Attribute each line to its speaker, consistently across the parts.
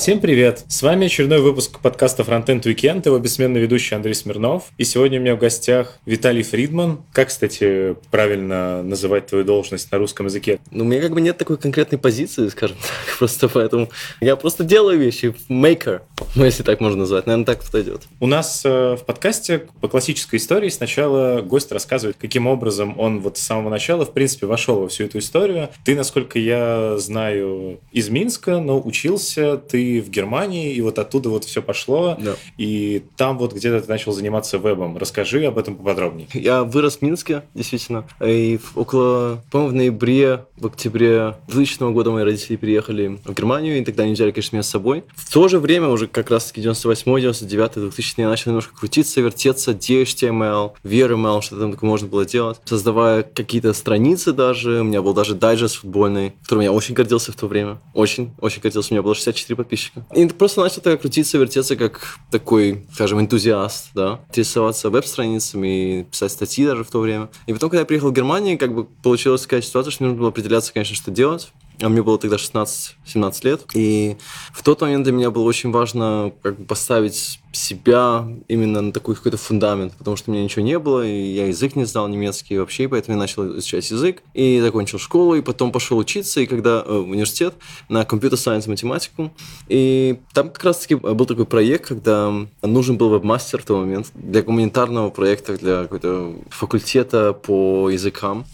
Speaker 1: Всем привет! С вами очередной выпуск подкаста Frontend Weekend, его бессменный ведущий Андрей Смирнов. И сегодня у меня в гостях Виталий Фридман. Как, кстати, правильно называть твою должность на русском языке?
Speaker 2: Ну, у меня как бы нет такой конкретной позиции, скажем так, просто поэтому я просто делаю вещи, maker, ну, если так можно назвать, наверное, так подойдет.
Speaker 1: У нас э, в подкасте по классической истории сначала гость рассказывает, каким образом он вот с самого начала, в принципе, вошел во всю эту историю. Ты, насколько я знаю, из Минска, но учился ты в Германии, и вот оттуда вот все пошло,
Speaker 2: Да.
Speaker 1: и там вот где-то ты начал заниматься вебом. Расскажи об этом поподробнее.
Speaker 2: Я вырос в Минске, действительно, и около, по-моему, в ноябре, в октябре 2000 года мои родители переехали в Германию, и тогда они взяли, конечно, меня с собой. В то же время, уже как раз-таки 98 99 2000 я начал немножко крутиться, вертеться, DHTML, VRML, что там такое можно было делать, создавая какие-то страницы даже, у меня был даже дайджест футбольный, которым я очень гордился в то время, очень, очень гордился, у меня было 64 подписчика. И просто начал так крутиться, вертеться, как такой, скажем, энтузиаст, да, интересоваться веб-страницами, писать статьи даже в то время. И потом, когда я приехал в Германию, как бы получилась такая ситуация, что нужно было определяться, конечно, что делать. А мне было тогда 16-17 лет. И в тот момент для меня было очень важно как бы поставить себя именно на такой какой-то фундамент, потому что у меня ничего не было, и я язык не знал немецкий вообще, и поэтому я начал изучать язык, и закончил школу, и потом пошел учиться, и когда э, в университет на компьютер-сайенс математику, и там как раз-таки был такой проект, когда нужен был веб-мастер в тот момент для гуманитарного проекта, для какого-то факультета по языкам.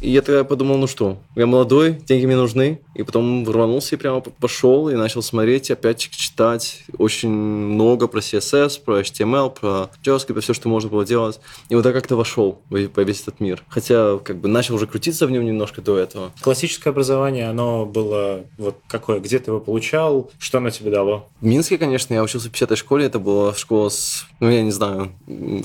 Speaker 2: И я тогда подумал, ну что, я молодой, деньги мне нужны. И потом рванулся и прямо пошел и начал смотреть, опять читать очень много про CSS, про HTML, про JavaScript, все, что можно было делать. И вот так как-то вошел во весь этот мир. Хотя как бы начал уже крутиться в нем немножко до этого.
Speaker 1: Классическое образование, оно было вот какое? Где ты его получал? Что оно тебе дало?
Speaker 2: В Минске, конечно, я учился в 50-й школе. Это была школа с, ну, я не знаю,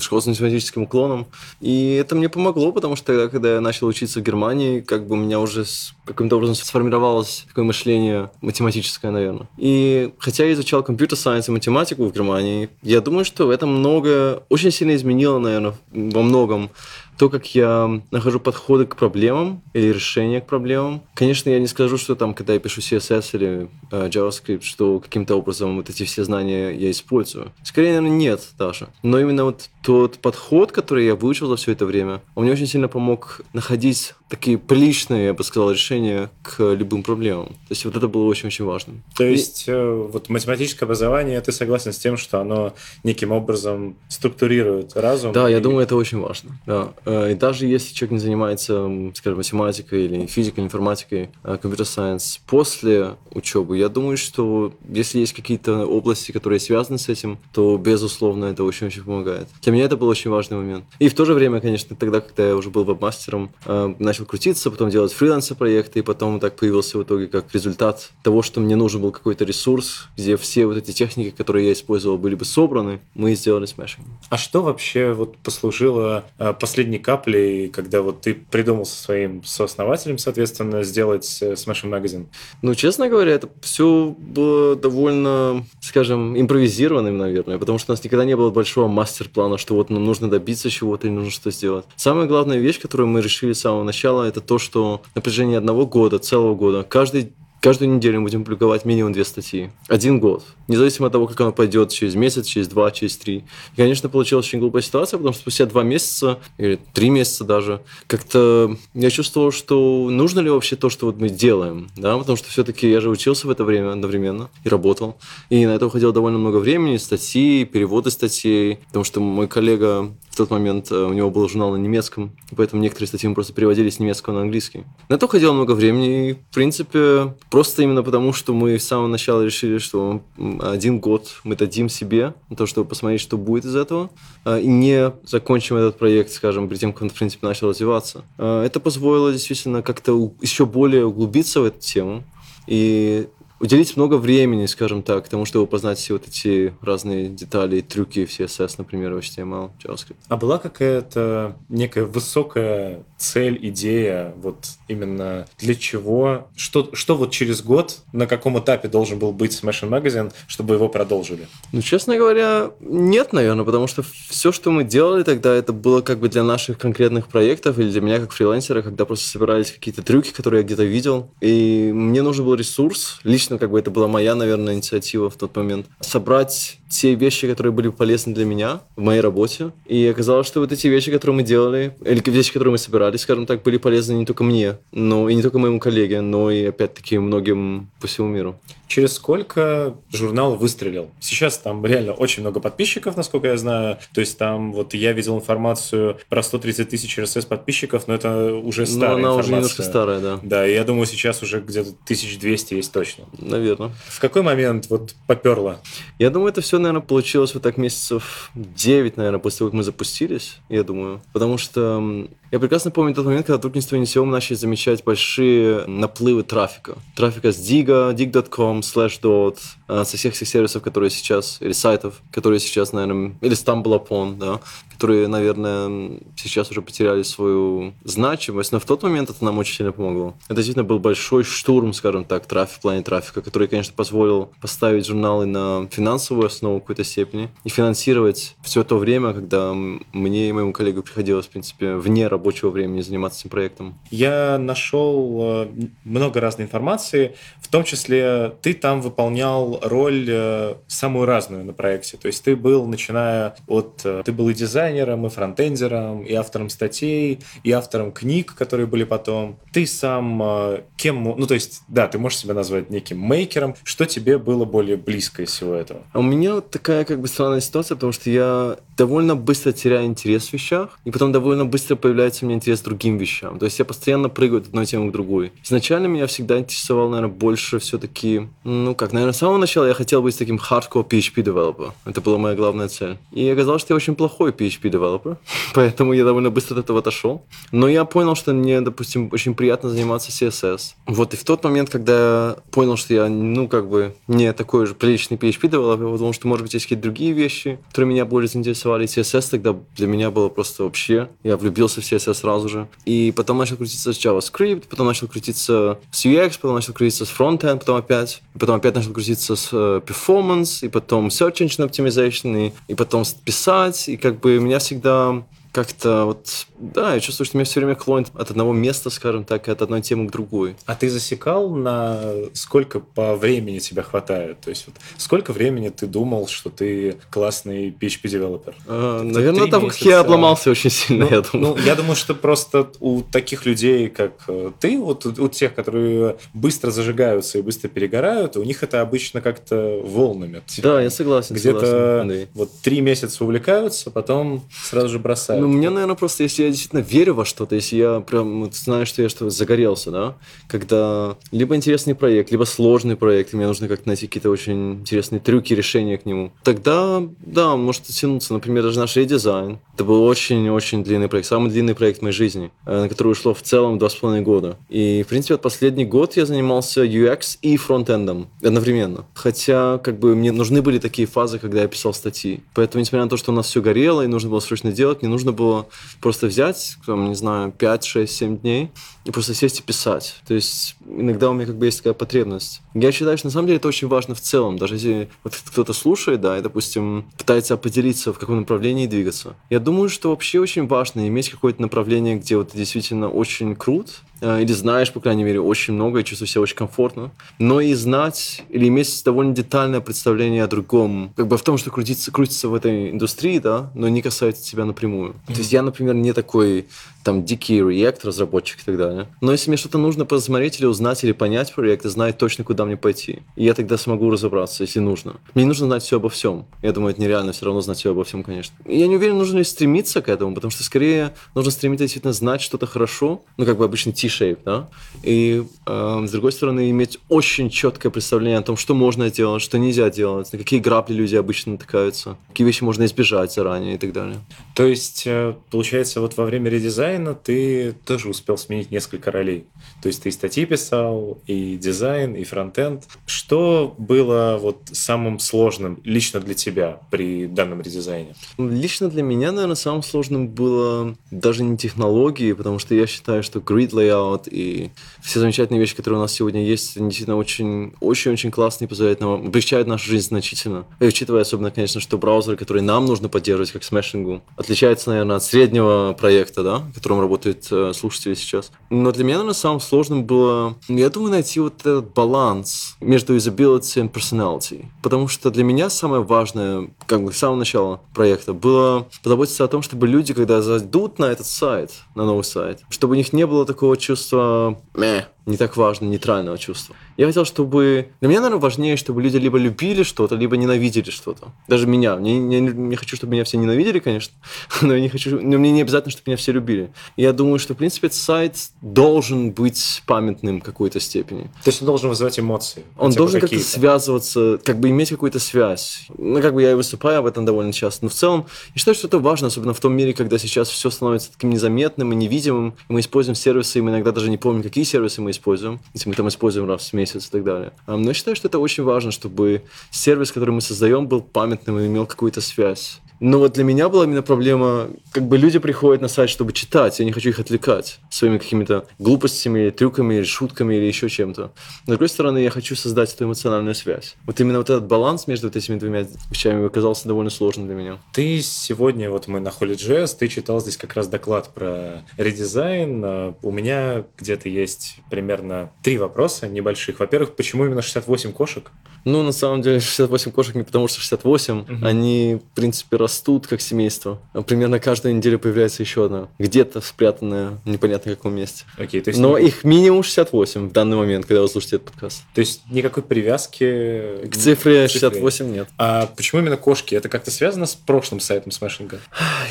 Speaker 2: школа с математическим уклоном. И это мне помогло, потому что тогда, когда я начал учиться в Германии, как бы у меня уже каким-то образом сформировалось такое мышление математическое, наверное. И хотя я изучал компьютер-сайенс и математику в Германии, я думаю, что это много, очень сильно изменило, наверное, во многом то, как я нахожу подходы к проблемам или решения к проблемам. Конечно, я не скажу, что там, когда я пишу CSS или э, JavaScript, что каким-то образом вот эти все знания я использую. Скорее, наверное, нет даже. Но именно вот тот подход, который я выучил за все это время, он мне очень сильно помог находить такие приличные, я бы сказал, решения к любым проблемам. То есть вот это было очень-очень важно.
Speaker 1: То
Speaker 2: И-
Speaker 1: есть э, вот математическое образование, ты согласен с тем, что оно неким образом структурирует разум?
Speaker 2: Да, я
Speaker 1: И-
Speaker 2: думаю, это очень важно. Да. Э, И даже если человек не занимается, скажем, математикой или физикой, информатикой, компьютер-сайенс после учебы, я думаю, что если есть какие-то области, которые связаны с этим, то, безусловно, это очень-очень помогает. Для меня это был очень важный момент. И в то же время, конечно, тогда, когда я уже был веб-мастером, э, начал крутиться, потом делать фриланс-проекты, и потом так появился в итоге как результат того, что мне нужен был какой-то ресурс, где все вот эти техники, которые я использовал, были бы собраны, мы сделали смешинг.
Speaker 1: А что вообще вот послужило э, последней каплей, когда вот ты придумал со своим сооснователем, соответственно, сделать э, Smashing Magazine?
Speaker 2: Ну, честно говоря, это все было довольно, скажем, импровизированным, наверное, потому что у нас никогда не было большого мастер-плана, что вот нам нужно добиться чего-то или нужно что сделать. Самая главная вещь, которую мы решили с самого начала, это то, что на протяжении одного года, целого года, каждый Каждую неделю мы будем публиковать минимум две статьи. Один год. Независимо от того, как оно пойдет через месяц, через два, через три. И, конечно, получилась очень глупая ситуация, потому что спустя два месяца, или три месяца даже, как-то я чувствовал, что нужно ли вообще то, что вот мы делаем, да, потому что все-таки я же учился в это время одновременно и работал. И на это уходило довольно много времени, статьи, переводы статей, потому что мой коллега в тот момент, э, у него был журнал на немецком, поэтому некоторые статьи мы просто переводили с немецкого на английский. На это уходило много времени, и, в принципе, просто именно потому, что мы с самого начала решили, что один год мы дадим себе на то, чтобы посмотреть, что будет из этого, э, и не закончим этот проект, скажем, перед тем, как он, в принципе, начал развиваться. Э, Это позволило действительно как-то еще более углубиться в эту тему и уделить много времени, скажем так, тому, чтобы познать все вот эти разные детали, трюки в CSS, например, в HTML, JavaScript.
Speaker 1: А была какая-то некая высокая цель, идея, вот именно для чего, что, что вот через год, на каком этапе должен был быть Smashing Magazine, чтобы его продолжили?
Speaker 2: Ну, честно говоря, нет, наверное, потому что все, что мы делали тогда, это было как бы для наших конкретных проектов или для меня как фрилансера, когда просто собирались какие-то трюки, которые я где-то видел, и мне нужен был ресурс, лично лично как бы это была моя, наверное, инициатива в тот момент. Собрать те вещи, которые были полезны для меня в моей работе. И оказалось, что вот эти вещи, которые мы делали, или вещи, которые мы собирали, скажем так, были полезны не только мне, но и не только моему коллеге, но и, опять-таки, многим по всему миру.
Speaker 1: Через сколько журнал выстрелил? Сейчас там реально очень много подписчиков, насколько я знаю. То есть там вот я видел информацию про 130 тысяч RSS подписчиков, но это уже старая
Speaker 2: но она
Speaker 1: информация.
Speaker 2: уже немножко старая, да.
Speaker 1: Да, и я думаю, сейчас уже где-то 1200 есть точно.
Speaker 2: Наверное.
Speaker 1: В какой момент вот поперло?
Speaker 2: Я думаю, это все, наверное, получилось вот так месяцев 9, наверное, после того, как мы запустились, я думаю. Потому что я прекрасно помню тот момент, когда вдруг ни с того ни сего мы начали замечать большие наплывы трафика. Трафика с Diga, dig.com, Slashdot, со всех всех сервисов, которые сейчас, или сайтов, которые сейчас, наверное, или StumbleUpon, да, которые, наверное, сейчас уже потеряли свою значимость, но в тот момент это нам очень сильно помогло. Это действительно был большой штурм, скажем так, трафик, в плане трафика, который, конечно, позволил поставить журналы на финансовую основу в какой-то степени и финансировать все то время, когда мне и моему коллегу приходилось, в принципе, вне рабочего времени заниматься этим проектом.
Speaker 1: Я нашел э, много разной информации, в том числе ты там выполнял роль э, самую разную на проекте. То есть ты был, начиная от... э, Ты был и дизайнером, и фронтендером, и автором статей, и автором книг, которые были потом. Ты сам э, кем... Ну, то есть, да, ты можешь себя назвать неким мейкером. Что тебе было более близко из всего этого?
Speaker 2: А у меня вот такая как бы странная ситуация, потому что я довольно быстро теряю интерес в вещах, и потом довольно быстро появляется у меня интерес к другим вещам. То есть я постоянно прыгаю от одной темы к другой. Изначально меня всегда интересовал, наверное, больше все-таки, ну как, наверное, с самого начала я хотел быть таким hardcore PHP developer. Это была моя главная цель. И оказалось, что я очень плохой PHP developer, поэтому я довольно быстро от этого отошел. Но я понял, что мне, допустим, очень приятно заниматься CSS. Вот и в тот момент, когда я понял, что я, ну, как бы, не такой же приличный PHP developer, я подумал, что, может быть, есть какие-то другие вещи, которые меня более заинтересовали. CSS тогда для меня было просто вообще... Я влюбился в CSS сразу же. И потом начал крутиться с JavaScript, потом начал крутиться с UX, потом начал крутиться с frontend, потом опять. Потом опять начал крутиться с э, performance, и потом search engine optimization, и, и потом писать. И как бы меня всегда как-то вот, да, я чувствую, что меня все время клонит от одного места, скажем так, от одной темы к другой.
Speaker 1: А ты засекал, на сколько по времени тебя хватает? То есть, вот, сколько времени ты думал, что ты классный PHP-девелопер?
Speaker 2: Э,
Speaker 1: Это
Speaker 2: наверное, там, как
Speaker 1: месяца.
Speaker 2: я обломался очень сильно,
Speaker 1: Ну,
Speaker 2: я думаю.
Speaker 1: ну, я думаю, что просто у таких людей, как э, ты, вот у, у тех, которые быстро зажигаются и быстро перегорают, у них это обычно как-то волнами.
Speaker 2: да, я согласен, согласен,
Speaker 1: Где-то
Speaker 2: Андрей.
Speaker 1: вот три месяца увлекаются, потом сразу же бросают.
Speaker 2: Ну, мне, наверное, просто, если я действительно верю во что-то, если я прям вот знаю, что я что загорелся, да, когда либо интересный проект, либо сложный проект, и мне нужно как-то найти какие-то очень интересные трюки, решения к нему, тогда, да, может тянуться. Например, даже наш редизайн. Это был очень-очень длинный проект, самый длинный проект в моей жизни, э, на который ушло в целом два с половиной года. И, в принципе, вот последний год я занимался UX и фронтендом одновременно. Хотя, как бы, мне нужны были такие фазы, когда я писал статьи. Поэтому, несмотря на то, что у нас все горело и нужно было срочно делать, мне нужно было просто взять, там, не знаю, 5, 6, 7 дней и просто сесть и писать. То есть иногда у меня как бы есть такая потребность. Я считаю, что на самом деле это очень важно в целом. Даже если вот кто-то слушает, да, и, допустим, пытается определиться, в каком направлении двигаться. Я думаю, что вообще очень важно иметь какое-то направление, где вот ты действительно очень крут, э, или знаешь, по крайней мере, очень много и чувствуешь себя очень комфортно, но и знать или иметь довольно детальное представление о другом, как бы в том, что крутится, крутится в этой индустрии, да, но не касается тебя напрямую. То есть я, например, не такой там дикий React разработчик и так далее. Но если мне что-то нужно посмотреть или узнать, или понять про React, и знать точно, куда мне пойти. И я тогда смогу разобраться, если нужно. Мне не нужно знать все обо всем. Я думаю, это нереально все равно знать все обо всем, конечно. И я не уверен, нужно ли стремиться к этому, потому что скорее нужно стремиться действительно знать что-то хорошо, ну, как бы обычный T-shape, да, и э, с другой стороны иметь очень четкое представление о том, что можно делать, что нельзя делать, на какие грабли люди обычно натыкаются, какие вещи можно избежать заранее и так далее.
Speaker 1: То есть, э, получается, вот во время редизайна ты тоже успел сменить несколько ролей. То есть ты и статьи писал, и дизайн, и фронтенд. Что было вот самым сложным лично для тебя при данном редизайне?
Speaker 2: Лично для меня, наверное, самым сложным было даже не технологии, потому что я считаю, что grid layout и все замечательные вещи, которые у нас сегодня есть, они действительно очень, очень-очень классные, позволяют нам, облегчают нашу жизнь значительно. И учитывая особенно, конечно, что браузеры, которые нам нужно поддерживать, как Smashing, отличаются, наверное, от среднего проекта, да, в котором работают э, слушатели сейчас. Но для меня, наверное, самым сложным было, я думаю, найти вот этот баланс между usability и personality. Потому что для меня самое важное, как бы с самого начала проекта, было позаботиться о том, чтобы люди, когда зайдут на этот сайт, на новый сайт, чтобы у них не было такого чувства «мeh», не так важно, нейтрального чувства. Я хотел, чтобы... Для меня, наверное, важнее, чтобы люди либо любили что-то, либо ненавидели что-то. Даже меня. Не, не, не хочу, чтобы меня все ненавидели, конечно, но я не хочу... Но мне не обязательно, чтобы меня все любили. Я думаю, что, в принципе, этот сайт должен быть памятным в какой-то степени.
Speaker 1: То есть он должен вызывать эмоции?
Speaker 2: Он должен как-то связываться, как бы иметь какую-то связь. Ну, как бы я и выступаю об этом довольно часто. Но в целом, я считаю, что это важно, особенно в том мире, когда сейчас все становится таким незаметным и невидимым. И мы используем сервисы, и мы иногда даже не помним, какие сервисы мы используем, если мы там используем раз в месяц и так далее. Но я считаю, что это очень важно, чтобы сервис, который мы создаем, был памятным и имел какую-то связь. Но вот для меня была именно проблема, как бы люди приходят на сайт, чтобы читать, я не хочу их отвлекать своими какими-то глупостями, трюками, шутками или еще чем-то. С другой стороны, я хочу создать эту эмоциональную связь. Вот именно вот этот баланс между вот этими двумя вещами оказался довольно сложным для меня.
Speaker 1: Ты сегодня, вот мы на Holy.js, ты читал здесь как раз доклад про редизайн. А у меня где-то есть примерно три вопроса небольших. Во-первых, почему именно 68 кошек?
Speaker 2: Ну, на самом деле, 68 кошек не потому, что 68. Угу. Они, в принципе, растут как семейство. Примерно каждую неделю появляется еще одна. Где-то спрятанная в непонятно каком месте.
Speaker 1: Окей, то есть...
Speaker 2: Но их минимум 68 в данный момент, когда вы слушаете этот подкаст.
Speaker 1: То есть никакой привязки...
Speaker 2: К цифре 68 нет.
Speaker 1: А почему именно кошки? Это как-то связано с прошлым сайтом смешинга?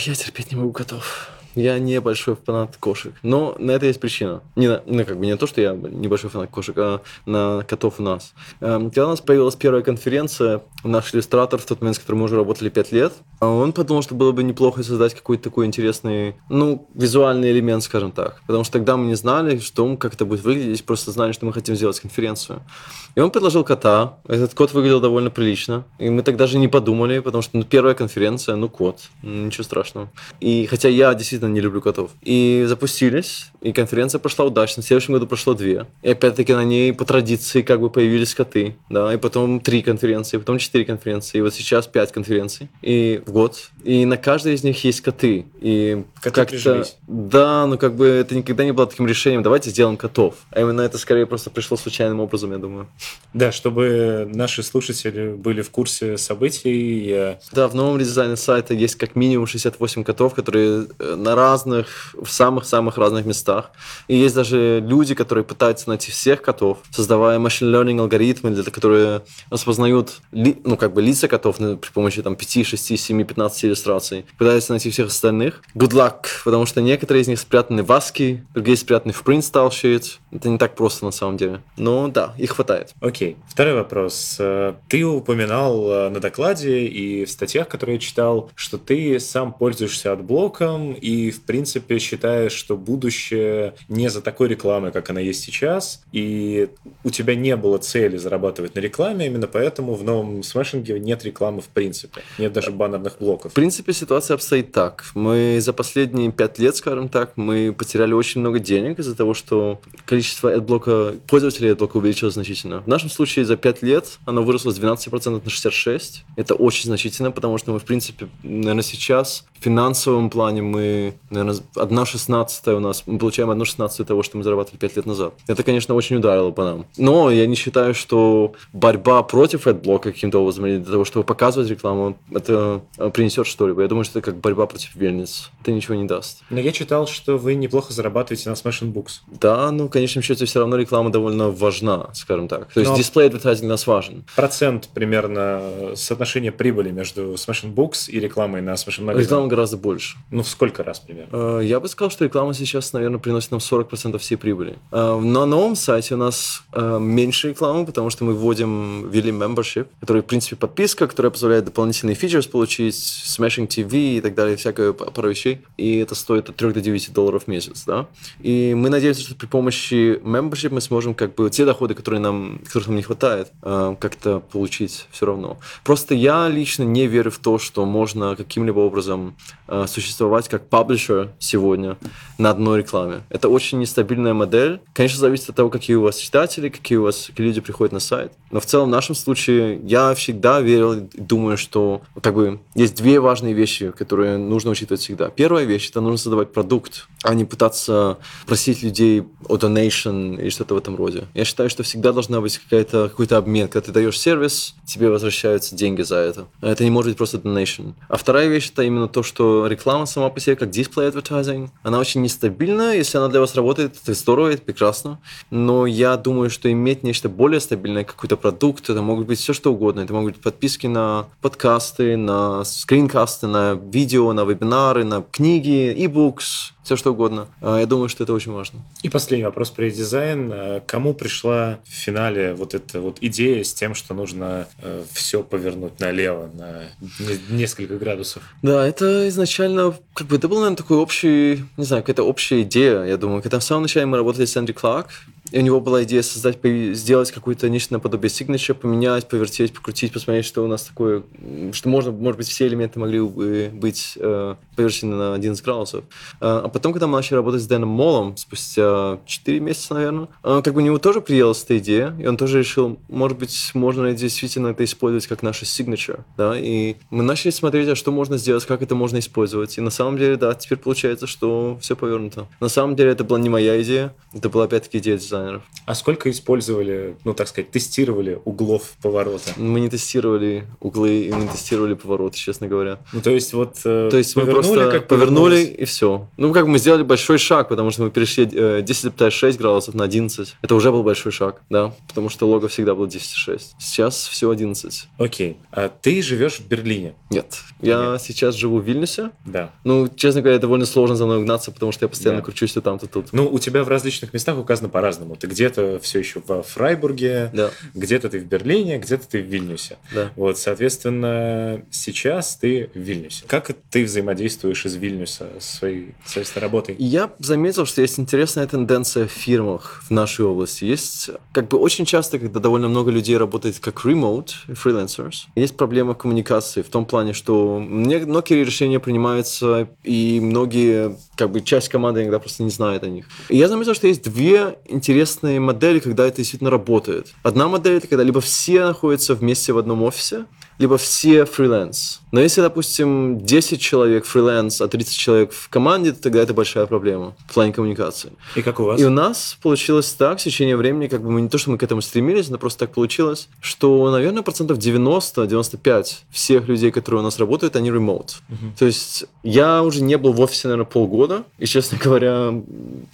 Speaker 2: Я терпеть не могу готов. Я не большой фанат кошек. Но на это есть причина. Не, на, ну, как бы не то, что я небольшой фанат кошек, а на котов у нас. Эм, когда у нас появилась первая конференция, наш иллюстратор, в тот момент, с которым мы уже работали 5 лет, он подумал, что было бы неплохо создать какой-то такой интересный, ну, визуальный элемент, скажем так. Потому что тогда мы не знали, что, как это будет выглядеть, просто знали, что мы хотим сделать конференцию. И он предложил кота. Этот кот выглядел довольно прилично. И мы так даже не подумали, потому что ну, первая конференция, ну, кот. Ничего страшного. И хотя я действительно не люблю котов. И запустились, и конференция прошла удачно. В следующем году прошло две. И опять-таки на ней по традиции как бы появились коты. Да, и потом три конференции, потом четыре конференции. И вот сейчас пять конференций. И в год. И на каждой из них есть коты. И
Speaker 1: коты как-то...
Speaker 2: Да, но как бы это никогда не было таким решением. Давайте сделаем котов. А именно это скорее просто пришло случайным образом, я думаю.
Speaker 1: Да, чтобы наши слушатели были в курсе событий.
Speaker 2: Да, в новом редизайне сайта есть как минимум 68 котов, которые э, на разных, в самых-самых разных местах. И есть даже люди, которые пытаются найти всех котов, создавая machine learning алгоритмы, для, которые распознают ли, ну, как бы лица котов при помощи там, 5, 6, 7, 15 иллюстраций. Пытаются найти всех остальных. Good luck, потому что некоторые из них спрятаны в ASCII, другие спрятаны в print style. Это не так просто на самом деле. Но да, их хватает.
Speaker 1: Окей. Второй вопрос. Э, ты упоминал э, на докладе и в статьях, которые я читал, что ты сам пользуешься отблоком и, в принципе, считаешь, что будущее не за такой рекламой, как она есть сейчас, и у тебя не было цели зарабатывать на рекламе, именно поэтому в новом смешинге нет рекламы в принципе. Нет даже баннерных блоков.
Speaker 2: В принципе, ситуация обстоит так. Мы за последние пять лет, скажем так, мы потеряли очень много денег из-за того, что количество AdBlock, пользователей AdBlock увеличилось значительно. В нашем случае за 5 лет оно выросло с 12% на 66%. Это очень значительно, потому что мы, в принципе, наверное, сейчас в финансовом плане мы, наверное, 1,16 у нас, мы получаем 1,16 того, что мы зарабатывали 5 лет назад. Это, конечно, очень ударило по нам. Но я не считаю, что борьба против AdBlock каким-то образом, или для того, чтобы показывать рекламу, это принесет что-либо. Я думаю, что это как борьба против вельниц. Это ничего не даст.
Speaker 1: Но я читал, что вы неплохо зарабатываете на Smashing Books.
Speaker 2: Да, ну, в конечном счете, все равно реклама довольно важна, скажем так. То есть Но... дисплей для нас важен.
Speaker 1: Процент примерно соотношение прибыли между Smashing Books и рекламой на Smashing Magazine?
Speaker 2: Реклама гораздо больше.
Speaker 1: Ну, в сколько раз примерно?
Speaker 2: Э, я бы сказал, что реклама сейчас, наверное, приносит нам 40% всей прибыли. Э, на новом сайте у нас э, меньше рекламы, потому что мы вводим ввели membership, который, в принципе, подписка, которая позволяет дополнительные фичерс получить, Smashing TV и так далее, всякое пару вещей. И это стоит от 3 до 9 долларов в месяц, да. И мы надеемся, что при помощи membership мы сможем как бы те доходы, которые нам, которых нам не хватает, как-то получить все равно. Просто я лично не верю в то, что можно каким-либо образом существовать как publisher сегодня на одной рекламе. Это очень нестабильная модель. Конечно, зависит от того, какие у вас читатели, какие у вас какие люди приходят на сайт. Но в целом в нашем случае я всегда верил и думаю, что как бы есть две важные вещи, которые нужно учитывать всегда. Первая вещь – это нужно создавать продукт, а не пытаться просить людей о donation или что-то в этом роде. Я считаю, что всегда должна быть какая-то, какой-то обмен. Когда ты даешь сервис, тебе возвращаются деньги за это. Это не может быть просто donation. А вторая вещь – это именно то, что реклама сама по себе, как display advertising, она очень нестабильна. Если она для вас работает, это здорово, это прекрасно. Но я думаю, что иметь нечто более стабильное, какой-то продукт, это могут быть все что угодно. Это могут быть подписки на подкасты, на скринкасты, на видео, на вебинары, на книги, e-books, все что угодно. А, я думаю, что это очень важно.
Speaker 1: И последний вопрос про дизайн. А, кому пришла в финале вот эта вот идея с тем, что нужно э, все повернуть налево на несколько градусов?
Speaker 2: Да, это изначально, как бы, это был, наверное, такой общий, не знаю, какая-то общая идея, я думаю. Когда в самом начале мы работали с Эндрю Кларк, и у него была идея создать, сделать какое-то нечто наподобие signature, поменять, повертеть, покрутить, посмотреть, что у нас такое, что можно, может быть, все элементы могли бы быть э, поверчены на 11 градусов. А, а потом, когда мы начали работать с Дэном Молом, спустя 4 месяца, наверное, э, как бы у него тоже приелась эта идея, и он тоже решил, может быть, можно действительно это использовать как наша signature, да, и мы начали смотреть, а что можно сделать, как это можно использовать, и на самом деле, да, теперь получается, что все повернуто. На самом деле, это была не моя идея, это была опять-таки идея дизайнеров.
Speaker 1: А сколько использовали, ну, так сказать, тестировали углов поворота?
Speaker 2: Мы не тестировали углы и не тестировали повороты, честно говоря.
Speaker 1: Ну, то есть вот
Speaker 2: э, То есть мы просто как повернули и все. Ну, как мы сделали большой шаг, потому что мы перешли э, 10,6 градусов на 11. Это уже был большой шаг, да, потому что лого всегда был 10,6. Сейчас все 11.
Speaker 1: Окей. А ты живешь в Берлине?
Speaker 2: Нет. Я Нет. сейчас живу в Вильнюсе.
Speaker 1: Да.
Speaker 2: Ну, честно говоря, довольно сложно за мной угнаться, потому что я постоянно да. кручусь то там, то тут.
Speaker 1: Ну, у тебя в различных местах указано по-разному по-разному. Ты где-то все еще во Фрайбурге,
Speaker 2: да.
Speaker 1: где-то ты в Берлине, где-то ты в Вильнюсе.
Speaker 2: Да.
Speaker 1: Вот, соответственно, сейчас ты в Вильнюсе. Как ты взаимодействуешь из Вильнюса с своей, соответственно, работой?
Speaker 2: Я заметил, что есть интересная тенденция в фирмах в нашей области. Есть как бы очень часто, когда довольно много людей работает как remote, freelancers, есть проблема коммуникации в том плане, что многие решения принимаются, и многие, как бы часть команды иногда просто не знает о них. И я заметил, что есть две интересные модели, когда это действительно работает. Одна модель это когда либо все находятся вместе в одном офисе, либо все фриланс. Но если, допустим, 10 человек фриланс, а 30 человек в команде, то тогда это большая проблема в плане коммуникации.
Speaker 1: И как у вас?
Speaker 2: И у нас получилось так, в течение времени, как бы мы не то, что мы к этому стремились, но просто так получилось, что, наверное, процентов 90-95 всех людей, которые у нас работают, они ремоут. Угу. То есть я уже не был в офисе, наверное, полгода, и, честно говоря,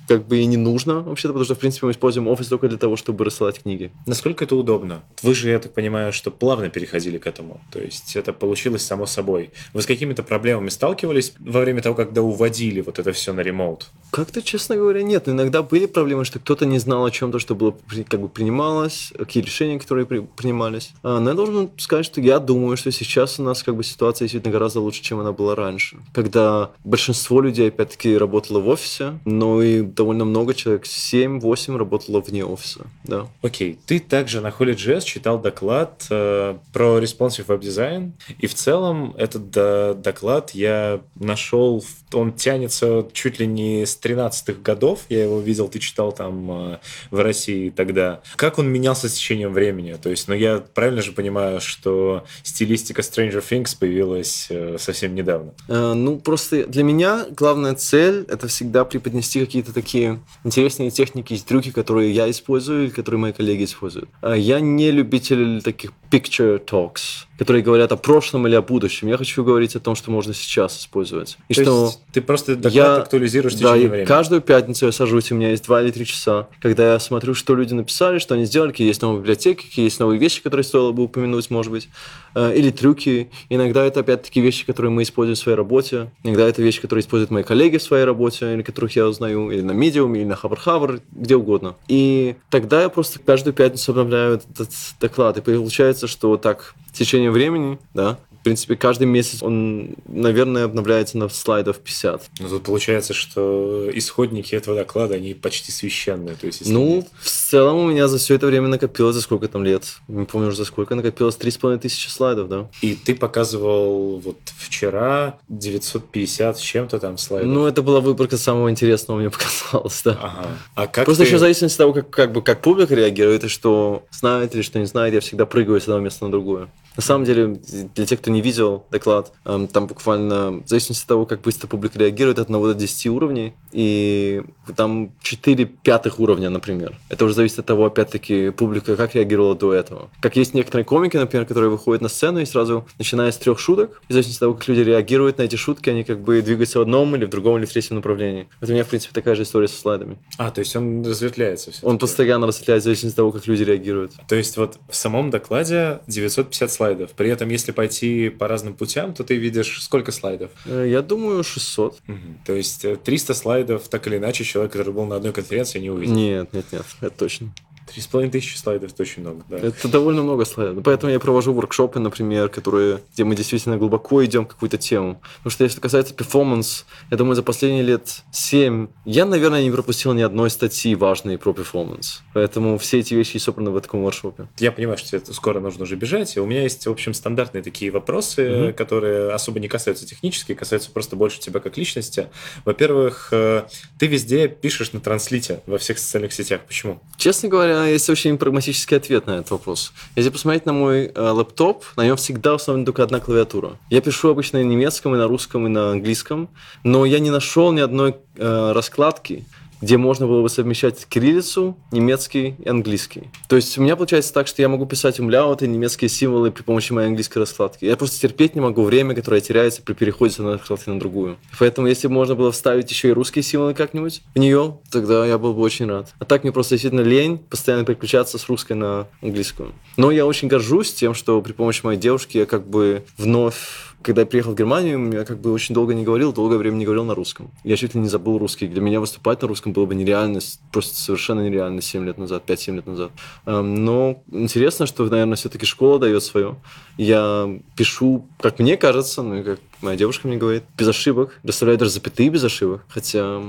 Speaker 2: как бы и не нужно вообще-то, потому что, в принципе, мы используем офис только для того, чтобы рассылать книги.
Speaker 1: Насколько это удобно? Вы же, я так понимаю, что плавно переходили к этому. То есть это получилось само собой. Вы с какими-то проблемами сталкивались во время того, когда уводили вот это все на ремоут?
Speaker 2: Как-то, честно говоря, нет. иногда были проблемы, что кто-то не знал о чем-то, что было как бы принималось, какие решения, которые при, принимались. А, но я должен сказать, что я думаю, что сейчас у нас как бы ситуация действительно гораздо лучше, чем она была раньше. Когда большинство людей, опять-таки, работало в офисе, но и довольно много человек, 7-8 работало вне офиса. Да.
Speaker 1: Окей. Ты также на Holy.js читал доклад э, про responsive web design, и в целом этот э, доклад я нашел, он тянется чуть ли не с 13-х годов, я его видел, ты читал там э, в России тогда. Как он менялся с течением времени? То есть, ну, я правильно же понимаю, что стилистика Stranger Things появилась э, совсем недавно?
Speaker 2: Э, ну, просто для меня главная цель — это всегда преподнести какие-то такие интересные техники и трюки, которые я использую или которые мои коллеги используют. Я не любитель таких picture talks, которые говорят о прошлом или о будущем. Я хочу говорить о том, что можно сейчас использовать.
Speaker 1: И То что есть ты просто доклад я, актуализируешь в течение времени?
Speaker 2: каждую пятницу я сажусь, у меня есть два или три часа, когда я смотрю, что люди написали, что они сделали, какие есть новые библиотеки, какие есть новые вещи, которые стоило бы упомянуть, может быть, э, или трюки. Иногда это опять-таки вещи, которые мы используем в своей работе. Иногда это вещи, которые используют мои коллеги в своей работе, или которых я узнаю, или на Medium, или на Хабр-Хабр, где угодно. И тогда я просто каждую пятницу обновляю этот доклад. И получается, что так в течение времени, да, В принципе, каждый месяц он, наверное, обновляется на слайдов 50.
Speaker 1: Ну, тут получается, что исходники этого доклада, они почти священные. То есть,
Speaker 2: ну, нет... в целом у меня за все это время накопилось, за сколько там лет? Не помню уже за сколько накопилось, 3,5 тысячи слайдов, да.
Speaker 1: И ты показывал вот вчера 950 с чем-то там слайдов.
Speaker 2: Ну, это была выборка самого интересного, мне показалось, да.
Speaker 1: Ага. А как
Speaker 2: Просто
Speaker 1: ты...
Speaker 2: еще в зависимости от того, как, как, бы, как публика реагирует, и что знает или что не знает, я всегда прыгаю с одного места на другое. На самом деле, для тех, кто не видел доклад, эм, там буквально, в зависимости от того, как быстро публика реагирует, от 1 до 10 уровней, и там 4 пятых уровня, например. Это уже зависит от того, опять-таки, публика как реагировала до этого. Как есть некоторые комики, например, которые выходят на сцену и сразу, начиная с трех шуток, в зависимости от того, как люди реагируют на эти шутки, они как бы двигаются в одном или в другом или в третьем направлении. Это у меня, в принципе, такая же история со слайдами.
Speaker 1: А, то есть он разветвляется все
Speaker 2: Он постоянно разветвляется в зависимости от того, как люди реагируют.
Speaker 1: То есть вот в самом докладе 950 слайдов. При этом, если пойти по разным путям, то ты видишь сколько слайдов?
Speaker 2: Э, я думаю, 600.
Speaker 1: Угу. То есть 300 э, слайдов, так или иначе, человек, который был на одной конференции, не увидел?
Speaker 2: Нет, нет, нет, это точно.
Speaker 1: Три с половиной тысячи слайдов это очень много, да.
Speaker 2: Это довольно много слайдов. Поэтому я провожу воркшопы, например, которые, где мы действительно глубоко идем в какую-то тему. Потому что если касается performance, я думаю, за последние лет семь я, наверное, не пропустил ни одной статьи важной про performance. Поэтому все эти вещи собраны в таком воркшопе.
Speaker 1: Я понимаю, что это скоро нужно уже бежать. И у меня есть, в общем, стандартные такие вопросы, mm-hmm. которые особо не касаются технически, касаются просто больше тебя как личности. Во-первых, э, ты везде пишешь на транслите во всех социальных сетях. Почему?
Speaker 2: Честно говоря, есть очень прагматический ответ на этот вопрос. Если посмотреть на мой э, лэптоп, на нем всегда установлена только одна клавиатура. Я пишу обычно на немецком, и на русском, и на английском, но я не нашел ни одной э, раскладки, где можно было бы совмещать кириллицу, немецкий и английский. То есть у меня получается так, что я могу писать умляуты, немецкие символы при помощи моей английской раскладки. Я просто терпеть не могу время, которое теряется при переходе с одной раскладки на другую. Поэтому если бы можно было вставить еще и русские символы как-нибудь в нее, тогда я был бы очень рад. А так мне просто действительно лень постоянно переключаться с русской на английскую. Но я очень горжусь тем, что при помощи моей девушки я как бы вновь когда я приехал в Германию, я как бы очень долго не говорил, долгое время не говорил на русском. Я чуть ли не забыл русский. Для меня выступать на русском было бы нереально, просто совершенно нереально 7 лет назад, 5-7 лет назад. Эм, но интересно, что, наверное, все-таки школа дает свое. Я пишу, как мне кажется, ну и как моя девушка мне говорит, без ошибок. Доставляю даже запятые без ошибок. Хотя...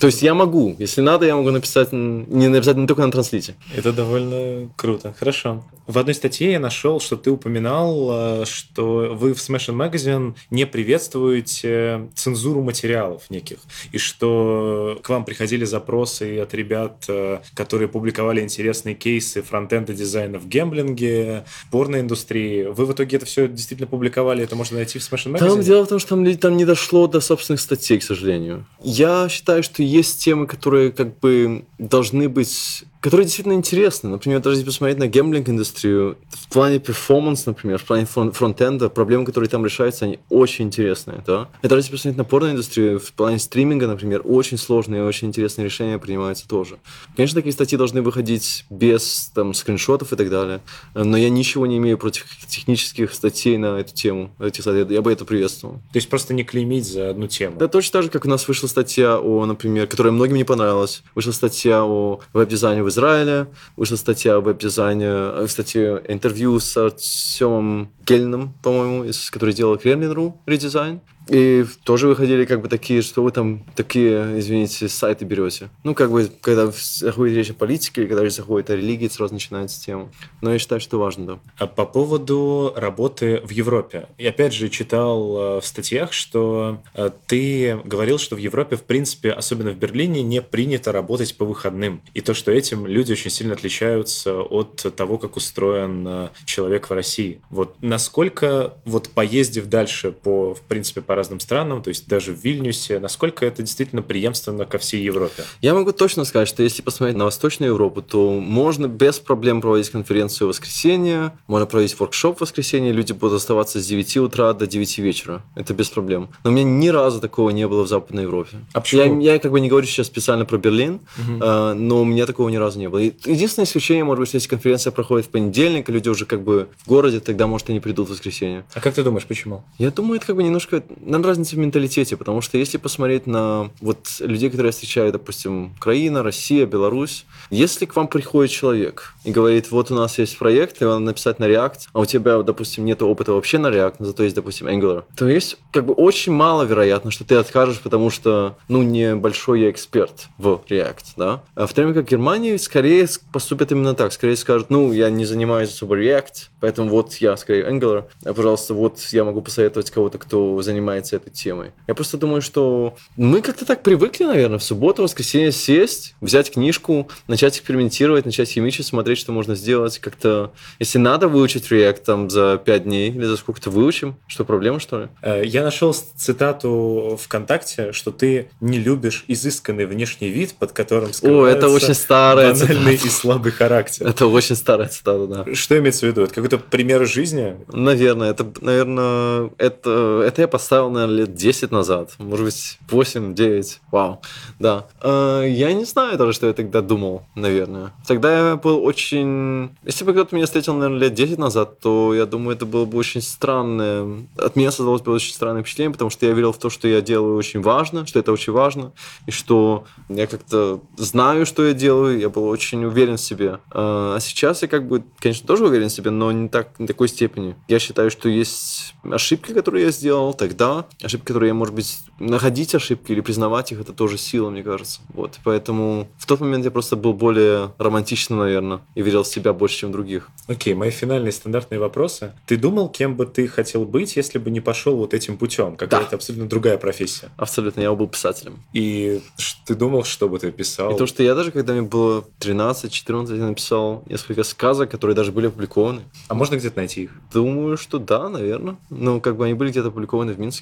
Speaker 2: То есть я могу. Если надо, я могу написать, не не только на транслите.
Speaker 1: Это довольно круто. Хорошо. В одной статье я нашел, что ты упоминал, э, что вы в Smash Magazine не приветствуете цензуру материалов неких, и что к вам приходили запросы от ребят, э, которые публиковали интересные кейсы фронтенда дизайна в гемблинге, порноиндустрии. Вы в итоге это все действительно публиковали, это можно найти в Smash Magazine?
Speaker 2: Там дело в том, что там, там не дошло до собственных статей, к сожалению. Я считаю, что есть темы, которые как бы должны быть которые действительно интересны. Например, даже если посмотреть на гемблинг-индустрию, в плане перформанс, например, в плане фронтенда, проблемы, которые там решаются, они очень интересные. Да? И даже если посмотреть на порно-индустрию, в плане стриминга, например, очень сложные и очень интересные решения принимаются тоже. Конечно, такие статьи должны выходить без там, скриншотов и так далее, но я ничего не имею против технических статей на эту тему. Этих статей. Я бы это приветствовал.
Speaker 1: То есть просто не клеймить за одну тему?
Speaker 2: Да, точно так же, как у нас вышла статья о, например, которая многим не понравилась, вышла статья о веб-дизайне в Израиле. Вышла статья об веб-дизайне, кстати, интервью с Артемом Гельным, по-моему, который делал Kremlin.ru редизайн. И тоже выходили как бы такие, что вы там такие, извините, сайты берете. Ну, как бы, когда заходит речь о политике, или когда заходит о религии, сразу начинается тема. Но я считаю, что важно, да.
Speaker 1: А по поводу работы в Европе. Я опять же читал э, в статьях, что э, ты говорил, что в Европе, в принципе, особенно в Берлине, не принято работать по выходным. И то, что этим люди очень сильно отличаются от того, как устроен э, человек в России. Вот насколько, вот поездив дальше по, в принципе, по разным странам, то есть даже в Вильнюсе, насколько это действительно преемственно ко всей Европе?
Speaker 2: Я могу точно сказать, что если посмотреть на Восточную Европу, то можно без проблем проводить конференцию в воскресенье, можно проводить воркшоп в воскресенье, люди будут оставаться с 9 утра до 9 вечера. Это без проблем. Но у меня ни разу такого не было в Западной Европе.
Speaker 1: А почему?
Speaker 2: Я, я как бы не говорю сейчас специально про Берлин, угу. э, но у меня такого ни разу не было. Единственное исключение, может быть, если конференция проходит в понедельник, и люди уже как бы в городе, тогда, может, они придут в воскресенье.
Speaker 1: А как ты думаешь, почему?
Speaker 2: Я думаю, это как бы немножко наверное, разница в менталитете, потому что если посмотреть на вот людей, которые я встречаю, допустим, Украина, Россия, Беларусь, если к вам приходит человек и говорит, вот у нас есть проект, и он написать на React, а у тебя, допустим, нет опыта вообще на React, но зато есть, допустим, Angular, то есть как бы очень мало вероятно, что ты откажешь, потому что, ну, небольшой я эксперт в React, да. А в то время как в Германии скорее поступят именно так, скорее скажут, ну, я не занимаюсь особо React, поэтому вот я скорее Angular, а, пожалуйста, вот я могу посоветовать кого-то, кто занимается этой темой. Я просто думаю, что мы как-то так привыкли, наверное, в субботу, воскресенье сесть, взять книжку, начать экспериментировать, начать химичить, смотреть, что можно сделать, как-то, если надо выучить React там за 5 дней или за сколько-то выучим, что проблема, что ли?
Speaker 1: Э, я нашел цитату ВКонтакте, что ты не любишь изысканный внешний вид, под которым
Speaker 2: О, это очень старая
Speaker 1: банальный цитата. и слабый характер.
Speaker 2: Это очень старая цитата, да.
Speaker 1: Что имеется в виду? Это какой-то пример жизни?
Speaker 2: Наверное, это, наверное, это, это я поставил, наверное, лет 10 назад, может быть, 8-9, вау, да. Э, я не знаю даже, что я тогда думал, наверное. Тогда я был очень... Если бы кто-то меня встретил, наверное, лет 10 назад, то я думаю, это было бы очень странное... От меня создалось бы очень странное впечатление, потому что я верил в то, что я делаю очень важно, что это очень важно, и что я как-то знаю, что я делаю, я был очень уверен в себе. Э, а сейчас я как бы, конечно, тоже уверен в себе, но не так, не такой степени. Я считаю, что есть ошибки, которые я сделал тогда, ошибки, которые я, может быть, находить ошибки или признавать их, это тоже сила, мне кажется. Вот, поэтому в тот момент я просто был более романтичным, наверное, и верил в себя больше, чем других.
Speaker 1: Окей, okay, мои финальные стандартные вопросы. Ты думал, кем бы ты хотел быть, если бы не пошел вот этим путем? Какая-то да. абсолютно другая профессия.
Speaker 2: Абсолютно, я был писателем.
Speaker 1: И ты думал, что бы ты писал?
Speaker 2: И то, что я даже, когда мне было 13-14, я написал несколько сказок, которые даже были опубликованы.
Speaker 1: А можно где-то найти их?
Speaker 2: Думаю, что да, наверное. Ну, как бы они были где-то опубликованы в Минске.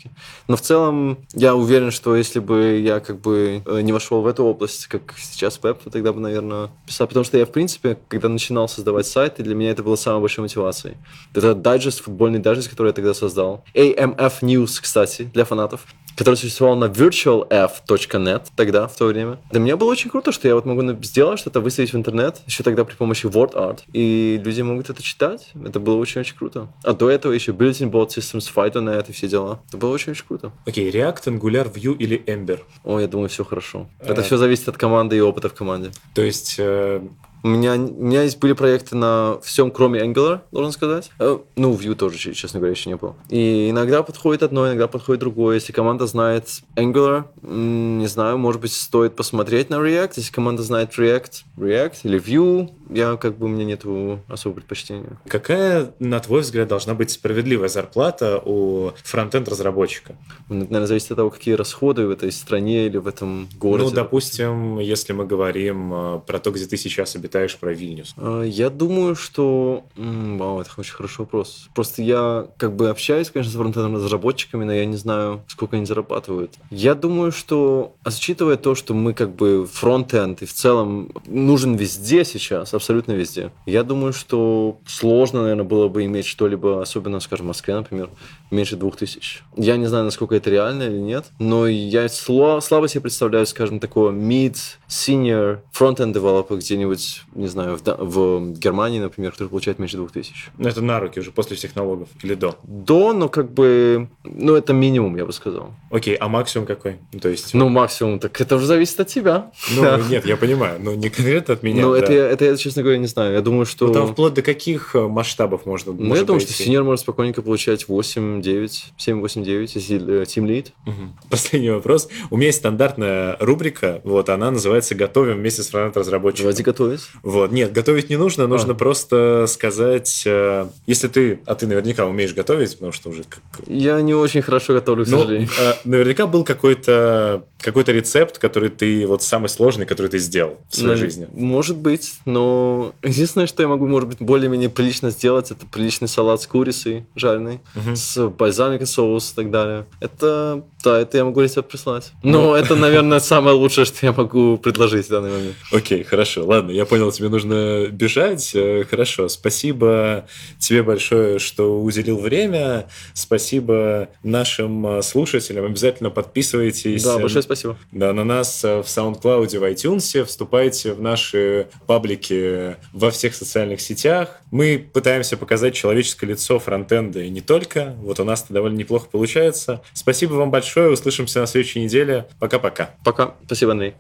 Speaker 2: Но в целом я уверен, что если бы я как бы э, не вошел в эту область, как сейчас веб, то тогда бы, наверное, писал. Потому что я, в принципе, когда начинал создавать сайты, для меня это было самой большой мотивацией. Это дайджест, футбольный дайджест, который я тогда создал. AMF News, кстати, для фанатов который существовал на virtualf.net тогда, в то время. Для меня было очень круто, что я вот могу сделать что-то, выставить в интернет, еще тогда при помощи WordArt, и люди могут это читать. Это было очень-очень круто. А до этого еще Building Board Systems, FidoNet и все дела. Это очень-очень круто.
Speaker 1: Окей, okay, React, Angular, Vue или Ember?
Speaker 2: О, я думаю, все хорошо. Это все зависит от команды и опыта в команде.
Speaker 1: То есть э,
Speaker 2: у меня, у меня есть были проекты на всем, кроме Angular, должен сказать. Э, ну, Vue тоже, честно говоря, еще не было. И иногда подходит одно, иногда подходит другое. Если команда знает Angular, не знаю, может быть, стоит посмотреть на React. Если команда знает React, React или Vue, я как бы у меня нет особого предпочтения.
Speaker 1: Какая, на твой взгляд, должна быть справедливая зарплата у фронтенд разработчика?
Speaker 2: Ну, наверное, зависит от того, какие расходы в этой стране или в этом городе.
Speaker 1: Ну, допустим, если мы говорим э, про то, где ты сейчас обитаешь, считаешь про Вильнюс?
Speaker 2: А, я думаю, что... Вау, это очень хороший вопрос. Просто я как бы общаюсь, конечно, с фронтендом разработчиками, но я не знаю, сколько они зарабатывают. Я думаю, что, а учитывая то, что мы как бы фронтенд и в целом нужен везде сейчас, абсолютно везде, я думаю, что сложно, наверное, было бы иметь что-либо, особенно, скажем, в Москве, например, меньше двух тысяч. Я не знаю, насколько это реально или нет, но я слабо себе представляю, скажем, такого mid, senior, front-end developer где-нибудь, не знаю, в, в Германии, например, который получает меньше двух тысяч.
Speaker 1: Ну, это на руки уже после всех налогов или до?
Speaker 2: До, но как бы, ну, это минимум, я бы сказал.
Speaker 1: Окей, а максимум какой? Ну, то есть...
Speaker 2: Ну, максимум, так это уже зависит от тебя.
Speaker 1: Ну, нет, я понимаю, но не конкретно от меня.
Speaker 2: Ну, да. это, это я, честно говоря, не знаю. Я думаю, что... Ну,
Speaker 1: там вплоть до каких э, масштабов можно
Speaker 2: Ну, я думаю, что сеньор может спокойненько получать 8 7-9, 7-8-9, если Team Lead.
Speaker 1: Угу. Последний вопрос. У меня есть стандартная рубрика, вот, она называется «Готовим вместе с фронт-разработчиком».
Speaker 2: Давайте готовить.
Speaker 1: Вот, нет, готовить не нужно, нужно а. просто сказать, э, если ты, а ты наверняка умеешь готовить, потому что уже... Как...
Speaker 2: Я не очень хорошо готовлю, к
Speaker 1: ну, сожалению. Э, наверняка был какой-то какой-то рецепт, который ты, вот самый сложный, который ты сделал в своей ну, жизни.
Speaker 2: Может быть, но единственное, что я могу, может быть, более-менее прилично сделать, это приличный салат с курицей жареной, угу. с бальзамика соус и так далее. Это, да, это я могу рецепт прислать. Но ну. это, наверное, самое лучшее, что я могу предложить в данный момент.
Speaker 1: Окей, хорошо, ладно, я понял понял, тебе нужно бежать. Э, хорошо, спасибо тебе большое, что уделил время. Спасибо нашим э, слушателям. Обязательно подписывайтесь.
Speaker 2: Да, большое спасибо.
Speaker 1: Да, на нас в SoundCloud, в iTunes. Вступайте в наши паблики во всех социальных сетях. Мы пытаемся показать человеческое лицо фронтенда и не только. Вот у нас это довольно неплохо получается. Спасибо вам большое. Услышимся на следующей неделе. Пока-пока.
Speaker 2: Пока. Спасибо, Андрей.